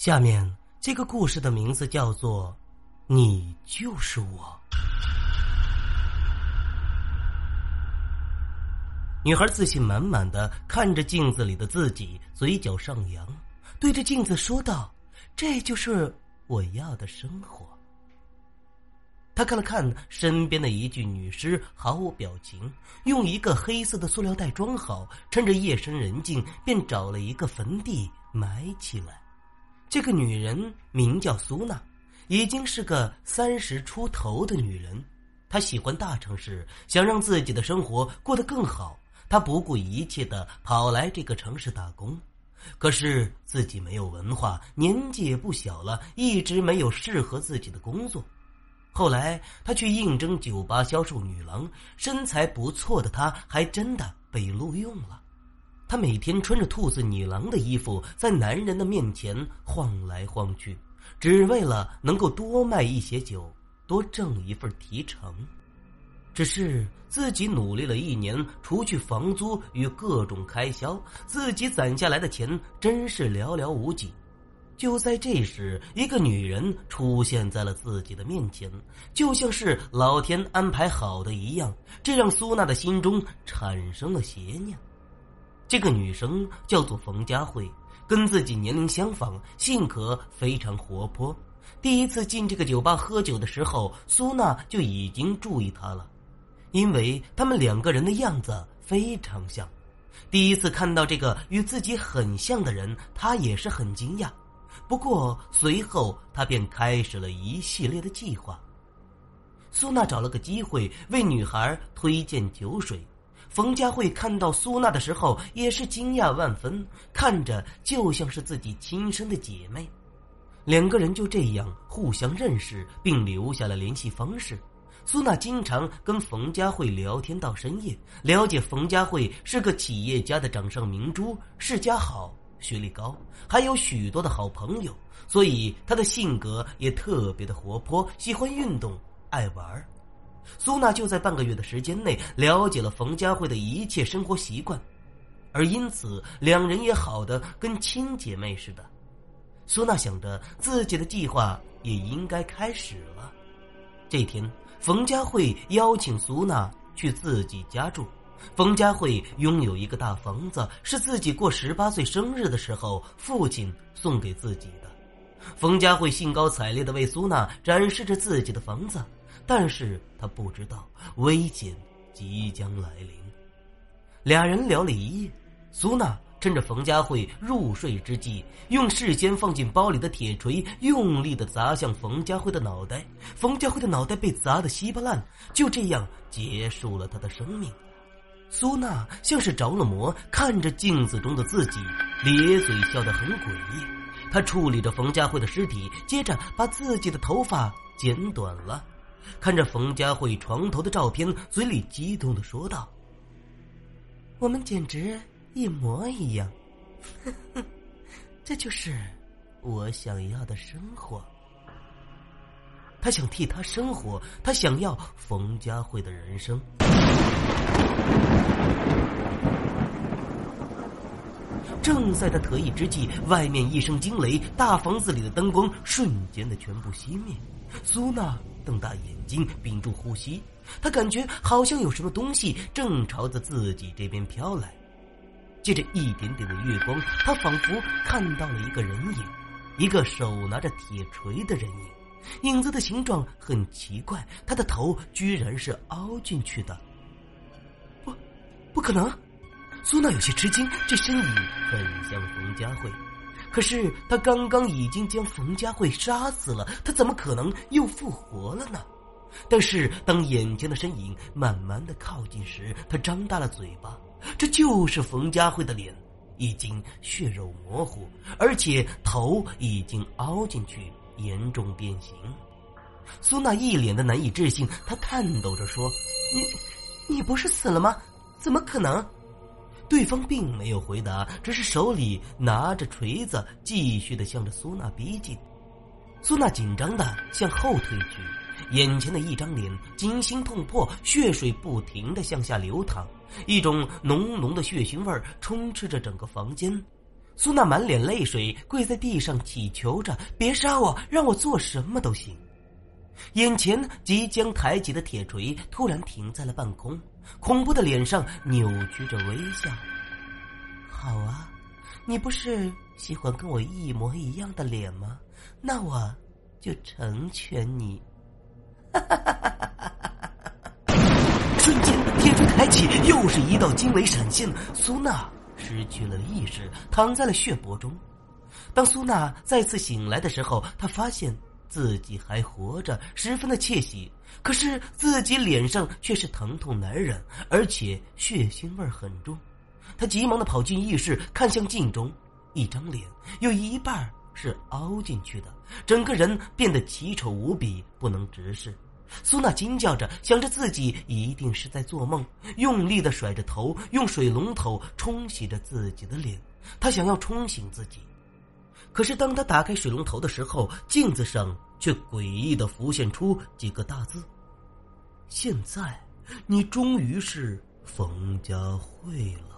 下面这个故事的名字叫做“你就是我”。女孩自信满满的看着镜子里的自己，嘴角上扬，对着镜子说道：“这就是我要的生活。”她看了看身边的一具女尸，毫无表情，用一个黑色的塑料袋装好，趁着夜深人静，便找了一个坟地埋起来。这个女人名叫苏娜，已经是个三十出头的女人。她喜欢大城市，想让自己的生活过得更好。她不顾一切的跑来这个城市打工，可是自己没有文化，年纪也不小了，一直没有适合自己的工作。后来，她去应征酒吧销售女郎，身材不错的她还真的被录用了。她每天穿着兔子女郎的衣服，在男人的面前晃来晃去，只为了能够多卖一些酒，多挣一份提成。只是自己努力了一年，除去房租与各种开销，自己攒下来的钱真是寥寥无几。就在这时，一个女人出现在了自己的面前，就像是老天安排好的一样，这让苏娜的心中产生了邪念。这个女生叫做冯佳慧，跟自己年龄相仿，性格非常活泼。第一次进这个酒吧喝酒的时候，苏娜就已经注意她了，因为他们两个人的样子非常像。第一次看到这个与自己很像的人，她也是很惊讶。不过随后她便开始了一系列的计划。苏娜找了个机会为女孩推荐酒水。冯佳慧看到苏娜的时候，也是惊讶万分，看着就像是自己亲生的姐妹。两个人就这样互相认识，并留下了联系方式。苏娜经常跟冯佳慧聊天到深夜，了解冯佳慧是个企业家的掌上明珠，世家好，学历高，还有许多的好朋友，所以她的性格也特别的活泼，喜欢运动，爱玩苏娜就在半个月的时间内了解了冯佳慧的一切生活习惯，而因此两人也好的跟亲姐妹似的。苏娜想着自己的计划也应该开始了。这天，冯佳慧邀请苏娜去自己家住。冯佳慧拥有一个大房子，是自己过十八岁生日的时候父亲送给自己的。冯佳慧兴高采烈的为苏娜展示着自己的房子。但是他不知道危险即将来临。俩人聊了一夜，苏娜趁着冯佳慧入睡之际，用事先放进包里的铁锤用力的砸向冯佳慧的脑袋。冯佳慧的脑袋被砸得稀巴烂，就这样结束了他的生命。苏娜像是着了魔，看着镜子中的自己，咧嘴笑得很诡异。她处理着冯佳慧的尸体，接着把自己的头发剪短了。看着冯佳慧床头的照片，嘴里激动的说道：“我们简直一模一样，这就是我想要的生活。”他想替她生活，他想要冯佳慧的人生。正在他得意之际，外面一声惊雷，大房子里的灯光瞬间的全部熄灭。苏娜。瞪大眼睛，屏住呼吸，他感觉好像有什么东西正朝着自己这边飘来。借着一点点的月光，他仿佛看到了一个人影，一个手拿着铁锤的人影。影子的形状很奇怪，他的头居然是凹进去的。不，不可能！苏娜有些吃惊，这身影很像冯佳慧。可是他刚刚已经将冯佳慧杀死了，他怎么可能又复活了呢？但是当眼前的身影慢慢的靠近时，他张大了嘴巴，这就是冯佳慧的脸，已经血肉模糊，而且头已经凹进去，严重变形。苏娜一脸的难以置信，她颤抖着说：“你，你不是死了吗？怎么可能？”对方并没有回答，只是手里拿着锤子，继续的向着苏娜逼近。苏娜紧张的向后退去，眼前的一张脸惊心痛魄，血水不停的向下流淌，一种浓浓的血腥味充斥着整个房间。苏娜满脸泪水，跪在地上祈求着：“别杀我，让我做什么都行。”眼前即将抬起的铁锤突然停在了半空，恐怖的脸上扭曲着微笑。好啊，你不是喜欢跟我一模一样的脸吗？那我就成全你。瞬间，铁锤抬起，又是一道惊雷闪现，苏娜。失去了意识，躺在了血泊中。当苏娜再次醒来的时候，她发现自己还活着，十分的窃喜。可是自己脸上却是疼痛难忍，而且血腥味很重。他急忙的跑进浴室，看向镜中，一张脸有一半是凹进去的，整个人变得奇丑无比，不能直视。苏娜惊叫着，想着自己一定是在做梦，用力的甩着头，用水龙头冲洗着自己的脸。她想要冲醒自己，可是当他打开水龙头的时候，镜子上却诡异的浮现出几个大字：“现在，你终于是冯家慧了。”